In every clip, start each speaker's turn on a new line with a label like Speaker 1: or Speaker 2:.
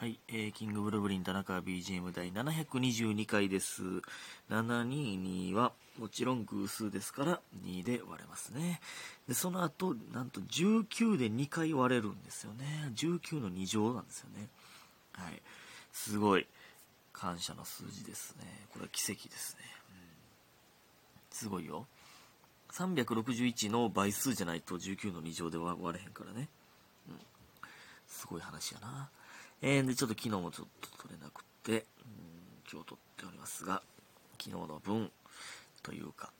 Speaker 1: はい、えー、キングブルブリン田中 BGM 第722回です。722はもちろん偶数ですから2で割れますね。で、その後、なんと19で2回割れるんですよね。19の2乗なんですよね。はい。すごい感謝の数字ですね。これは奇跡ですね。うん、すごいよ。361の倍数じゃないと19の2乗で割れへんからね。うん。すごい話やな。えー、で、ちょっと昨日もちょっと取れなくて、うん、今日取っておりますが、昨日の分というか、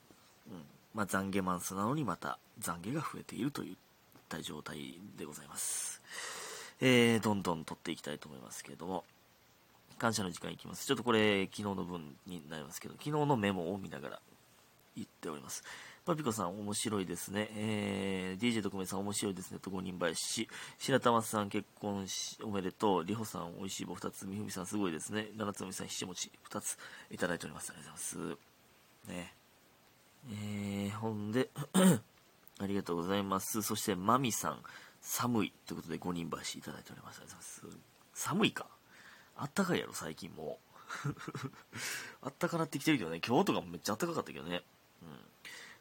Speaker 1: うん、まあ懺悔マンスなのにまた懺悔が増えているといった状態でございます。えー、どんどん取っていきたいと思いますけれども、感謝の時間いきます。ちょっとこれ、昨日の分になりますけど、昨日のメモを見ながら言っております。パピコさん面白いですね。えー、DJ 特命さん面白いですね。と5人林。白玉さん結婚しおめでとう。りほさん美味しい棒2つ。みふみさんすごいですね。七つのみさんひし餅2ついただいております。ありがとうございます。ね。えー、ほんで、ありがとうございます。そして、まみさん、寒い。ということで5人林いただいております。ありがとうございます。寒いかあったかいやろ、最近もう。あったかなってきてるけどね。今日とかもめっちゃあったかかったけどね。うん。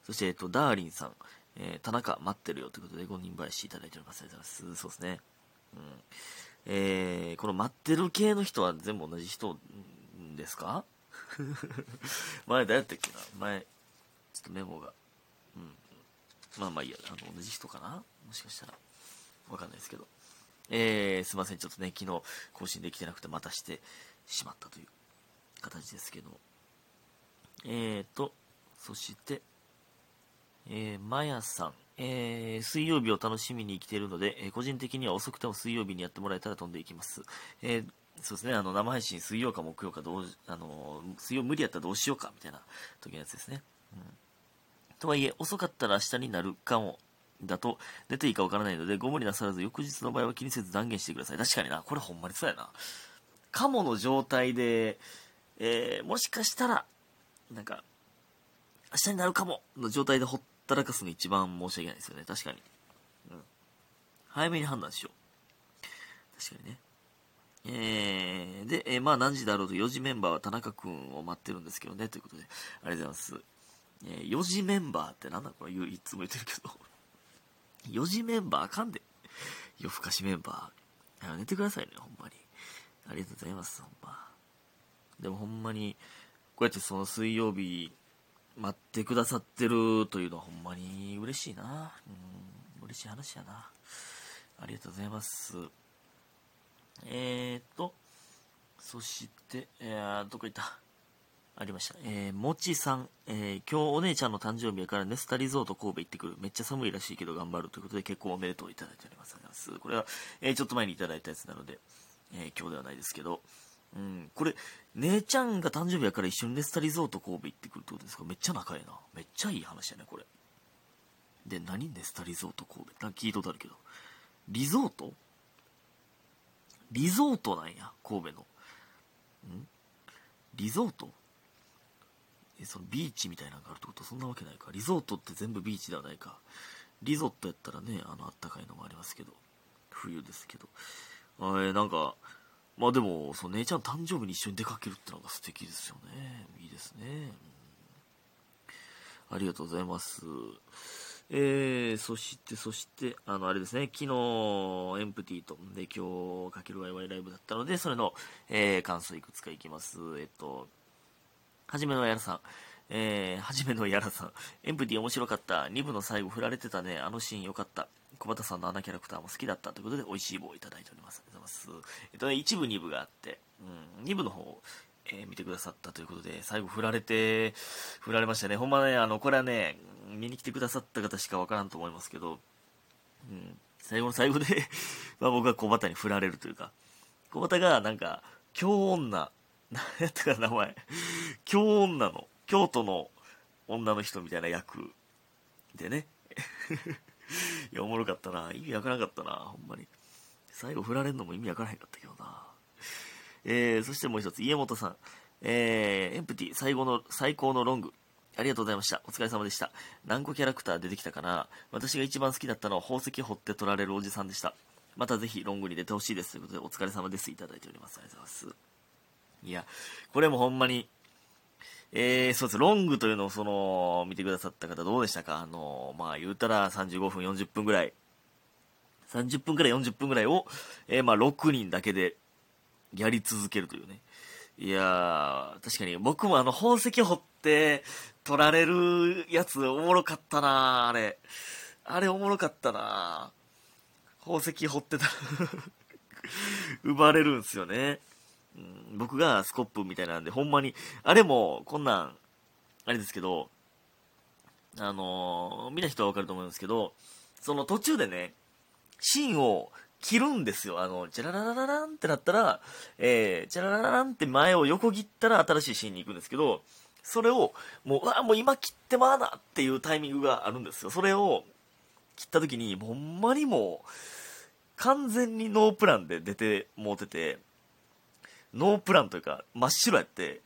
Speaker 1: そして、えっと、ダーリンさん、えー、田中待ってるよということで5人林いただいております。ありがとうございます。そうですね。うん。えー、この待ってる系の人は全部同じ人ですか？前誰やったっけな？前、ちょっとメモが。うん。まあまあいいや、あの、同じ人かな？もしかしたら。わかんないですけど。えー、すいません。ちょっとね、昨日更新できてなくてまたしてしまったという形ですけど。えーと、そして、えー、まやさん、えー、水曜日を楽しみに生きているので、えー個人的には遅くても水曜日にやってもらえたら飛んでいきます。えーそうですね、あの、生配信水曜か木曜かどう、あの、水曜無理やったらどうしようか、みたいな時のやつですね。うん。とはいえ、遅かったら明日になるかも、だと、出ていいかわからないので、ご無理なさらず、翌日の場合は気にせず断言してください。確かにな、これほんまにそうやな。カモの状態で、えー、もしかしたら、なんか、明日になるかもの状態でほったらかすの一番申し訳ないですよね。確かに。うん。早めに判断しよう。確かにね。えー、で、えーまあ何時だろうと4時メンバーは田中くんを待ってるんですけどね、ということで、ありがとうございます。えー、4時メンバーってなんだこれ言ういつも言ってるけど。4時メンバーあかんで。夜更かしメンバー。やめてくださいね、ほんまに。ありがとうございます、ほんま。でもほんまに、こうやってその水曜日、待ってくださってるというのはほんまに嬉しいな。うん、嬉しい話やな。ありがとうございます。えーっと、そして、えー、どこ行った？ありました。えー、もちさん、えー、今日お姉ちゃんの誕生日やからネスタリゾート神戸行ってくる。めっちゃ寒いらしいけど頑張るということで結婚おめでとういただいております。ありがとうございます。これは、えー、ちょっと前にいただいたやつなので、えー、今日ではないですけど、うん、これ、姉ちゃんが誕生日やから一緒にネスタリゾート神戸行ってくるってことですか？めっちゃ仲いいな。めっちゃいい話やね、これ。で、何ネスタリゾート神戸？なんか聞いたことあるけど。リゾート？リゾートなんや、神戸の。ん？リゾート？え、そのビーチみたいなのがあるってこと？そんなわけないか。リゾートって全部ビーチではないか。リゾットやったらね、あの、あったかいのもありますけど。冬ですけど。えなんか、まあでも、そう、姉ちゃん誕生日に一緒に出かけるってのが素敵ですよね。いいですね。うんありがとうございます。えー、そして、そして、あの、あれですね、昨日、エンプティと、で、今日、かけるワイワイライブだったので、それの、えー、感想いくつかいきます。えっと、はじめのやらさん。えー、はじめのやらさん。エンプティ面白かった。2部の最後振られてたね。あのシーン良かった。小畑さんのあのキャラクターも好きだったということで、美味しい棒をいただいております。ありがとうございます。えっとね、1部、2部があって、うん、2部の方を、えー見てくださったということで、最後振られて、振られましたね。ほんまね、あの、これはね、見に来てくださった方しかわからんと思いますけど、うん、最後の 最後でま僕は小畑に振られるというか、小畑がなんか、京女、何やったかな名前。京女の、京都の女の人みたいな役でね。いや、おもろかったな。意味わからなかったな、ほんまに。最後振られるのも意味わからへんかったけどな。えー、そしてもう一つ、家元さん。えー、エンプティ、最後の、最高のロング。ありがとうございました。お疲れ様でした。何個キャラクター出てきたかな私が一番好きだったのは宝石掘って取られるおじさんでした。またぜひロングに出てほしいですということで、お疲れ様です。いただいております。ありがとうございます。いや、これもほんまに、えー、そうです。ロングというのを、その、見てくださった方どうでしたか？あの、まあ、言うたら35分、40分ぐらい、30分くらい40分ぐらいを、えー、まあ、6人だけでやり続けるというね。いやー、確かに僕もあの、宝石掘って取られるやつおもろかったなあれ。あれおもろかったな宝石掘ってたら 奪われるんすよね。うん、僕がスコップみたいなんで、ほんまに、あれも、こんなん、あれですけど、あのー、見た人はわかると思うんですけど、その途中でね、芯を切るんですよ。あの、チャララララランってなったら、えー、チャラララランって前を横切ったら新しい芯に行くんですけど、それを、もう、うわ、もう今切ってまうなっていうタイミングがあるんですよ。それを切った時に、ほんまにもう、完全にノープランで出てもうてて、ノープランというか、真っ白やって、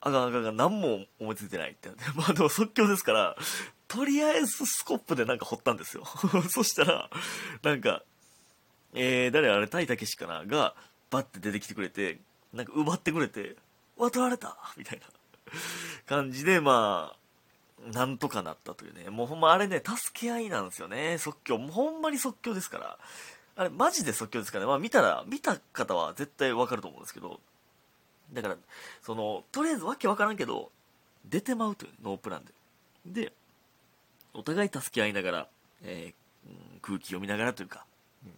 Speaker 1: あがあがが何も思いついてないって。まあでも即興ですから、とりあえずスコップでなんか掘ったんですよ。そしたら、なんか、えー、誰あれ、タイタケシかな？が、バッて出てきてくれて、なんか奪ってくれて、わ、取られたみたいな感じで、まあ、なんとかなったというね。もうほんまあれね、助け合いなんですよね。即興。もうほんまに即興ですから。あれ、マジで即興ですからね？まあ見たら、見た方は絶対わかると思うんですけど、だから、その、とりあえずわけわからんけど、出てまうという、ノープランで。で、お互い助け合いながら、えー、空気読みながらというか、うん、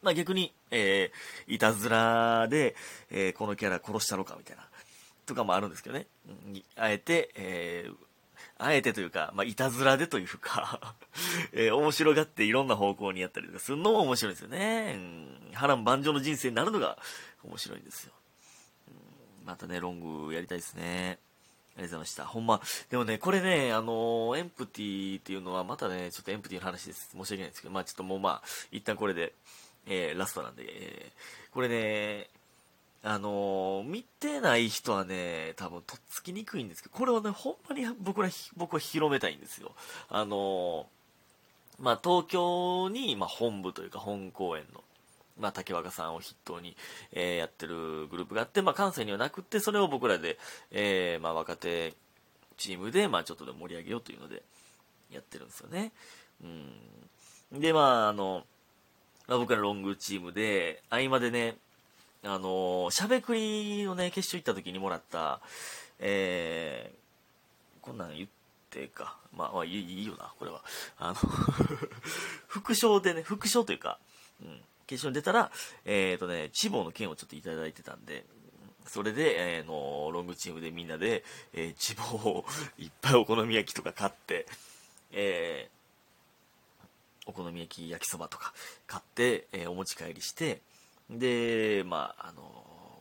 Speaker 1: まあ逆に、えー、いたずらで、えー、このキャラ殺したのかみたいな、とかもあるんですけどね。うん、あえて、えー、あえてというか、まあ、いたずらでというか えー、面白がっていろんな方向にやったりとかするのも面白いですよね。うん、波乱万丈の人生になるのが面白いんですよ。うん、またね、ロングやりたいですね。ありがとうございました。ほんま、でもね、これね、あのー、エンプティっていうのは、またね、ちょっとエンプティの話です。申し訳ないですけど、まあちょっともうまあ、一旦これで、えー、ラストなんで、えー、これね、あのー、見てない人はね、多分とっつきにくいんですけど、これはね、ほんまに僕ら、僕は広めたいんですよ。あのまあ東京に、まあ本部というか本公演の、まあ、竹若さんを筆頭に、えー、やってるグループがあって、まあ、関西にはなくて、それを僕らで、え、まあ、若手チームで、まあ、ちょっとで盛り上げようというので、やってるんですよね。うん。で、まあ、あの、まあ、僕らロングチームで、合間でね、あのしゃべくりのね、決勝行った時にもらった、えー、こんなん言ってか、まあ、まあ、いいよな、これは。あの 副賞でね、副賞というか、うん、決勝に出たら、えっ、ー、とね、チボの剣をちょっといただいてたんで、それで、えー、の、ロングチームでみんなで、えー、チボをいっぱいお好み焼きとか買って、えー、お好み焼き焼きそばとか買って、えー、お持ち帰りして、で、まあ、あの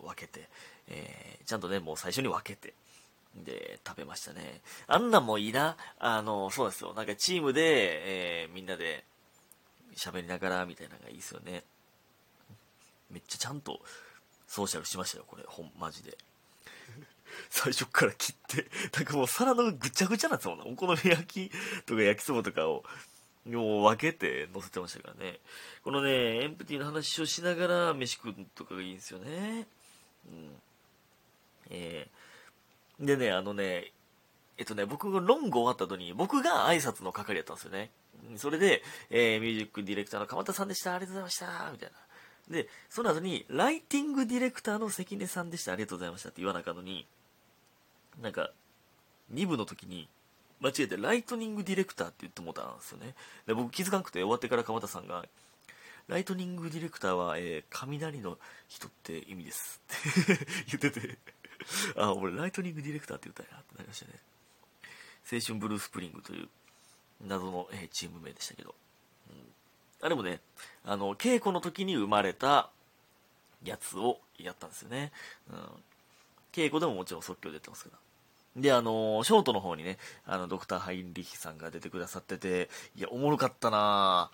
Speaker 1: 分けて、えー、ちゃんとね、もう最初に分けて、で、食べましたね。あんなんもいいな。あの、そうですよ。なんかチームで、えー、みんなで喋りながらみたいなのがいいですよね。めっちゃちゃんとソーシャルしましたよ、これ。ほん、マジで。最初から切って、なんかもう皿のぐちゃぐちゃなんですもんな。お好み焼きとか焼きそばとかを、もう分けて乗せてましたからね。このね、エンプティの話をしながら飯食うとかがいいんですよね。うん。えー、でね、あのね、えっとね、僕がロング終わった後に、僕が挨拶の係やったんですよね。それで、えー、ミュージックディレクターの鎌田さんでした、ありがとうございました、みたいな。で、その後に、ライティングディレクターの関根さんでした、ありがとうございましたって言わなかったのに、なんか、2部の時に、間違えて、ライトニングディレクターって言ってもたんですよね。で、僕気づかなくて、終わってから鎌田さんが、ライトニングディレクターは、えー、雷の人って意味ですって 言っててあ、俺ライトニングディレクターって言ったんやってなりましたね。青春ブルースプリングという謎の、えー、チーム名でしたけど。あれもね、あの、稽古の時に生まれたやつをやったんですよね。うん。稽古でももちろん即興でやってますから。で、あの、ショートの方にね、あの、ドクター・ハインリヒさんが出てくださってて、いや、おもろかったな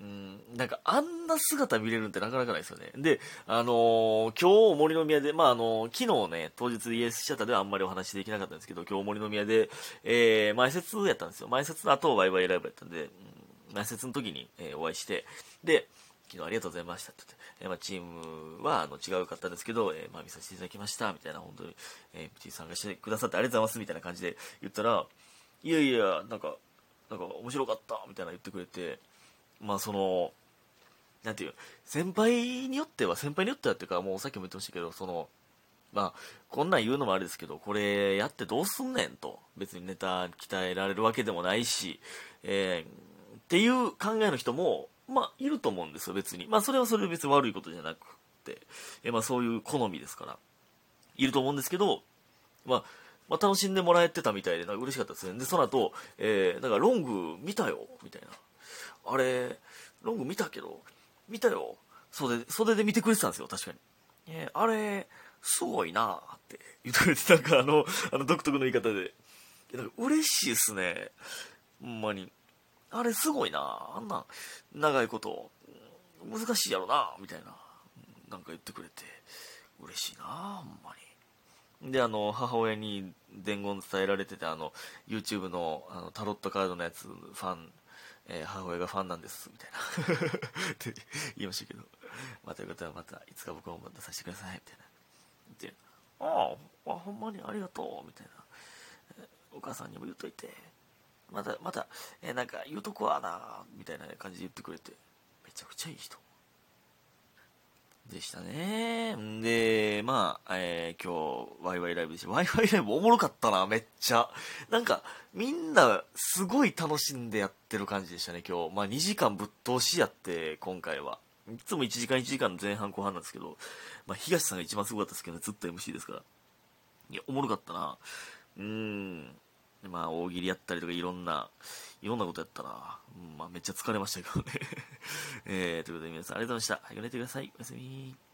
Speaker 1: うん、なんかあんな姿見れるってなかなかないですよね。で、あのー、今日森の宮で、まあ、あのー、昨日ね、当日 ES シャターではあんまりお話できなかったんですけど、今日森の宮で、えー、前説やったんですよ。前説の後、ワイワイライブやったんで、うん前説の時に、えー、お会いして、で、昨日ありがとうございましたって言って、えー、まあ、チームはあの違う方ですけど、えー、まあ、見させていただきました、みたいな、本当に、えー、MT 参加してくださってありがとうございます、みたいな感じで言ったら、いやいや、なんか、なんか面白かった、みたいな言ってくれて、まあその、なんていう、先輩によっては、先輩によってはっていうか、もうさっきも言ってましたけど、その、まあ、こんなん言うのもあれですけど、これやってどうすんねんと。別にネタ鍛えられるわけでもないし、えー、っていう考えの人も、まあ、いると思うんですよ、別に。まあ、それはそれで別に悪いことじゃなくて、え、まあ、そういう好みですから。いると思うんですけど、まあ、まあ、楽しんでもらえてたみたいで、なんか嬉しかったですね。で、その後、えー、なんかロング見たよ、みたいな。あれ、ロング見たけど、見たよ。袖、袖で見てくれてたんですよ、確かに。えー、あれ、すごいなって言ってくれて、なんかあの、あの独特の言い方で。なんか嬉しいっすね。ほんまに。あれすごいなあんな、長いこと、難しいやろなみたいな。なんか言ってくれて、嬉しいなほんまに。で、あの、母親に伝言伝えられてて、あの、YouTube のあのタロットカードのやつ、ファン、えー、母親がファンなんです、みたいな って言いましたけど、まあ、ということはまた、いつか僕も出させてください、みたいな。で、ああ、ほんまにありがとう、みたいな。お母さんにも言っといて、また、また、えー、なんか言うとこはな、みたいな感じで言ってくれて、めちゃくちゃいい人。でしたね。んで、まあ、えー、今日、ワイワイライブでした。ワイワイライブおもろかったな、めっちゃ。なんか、みんな、すごい楽しんでやってる感じでしたね、今日。まあ、2時間ぶっ通しやって、今回は。いつも1時間1時間の前半後半なんですけど、まあ、東さんが一番すごかったですけどね、ずっと MC ですから。いや、おもろかったな。うーん。まあ、大喜利やったりとかいろんな、いろんなことやったな。まあ、めっちゃ疲れましたけどね。えー、ということで皆さんありがとうございました。早く寝てください。おやすみ。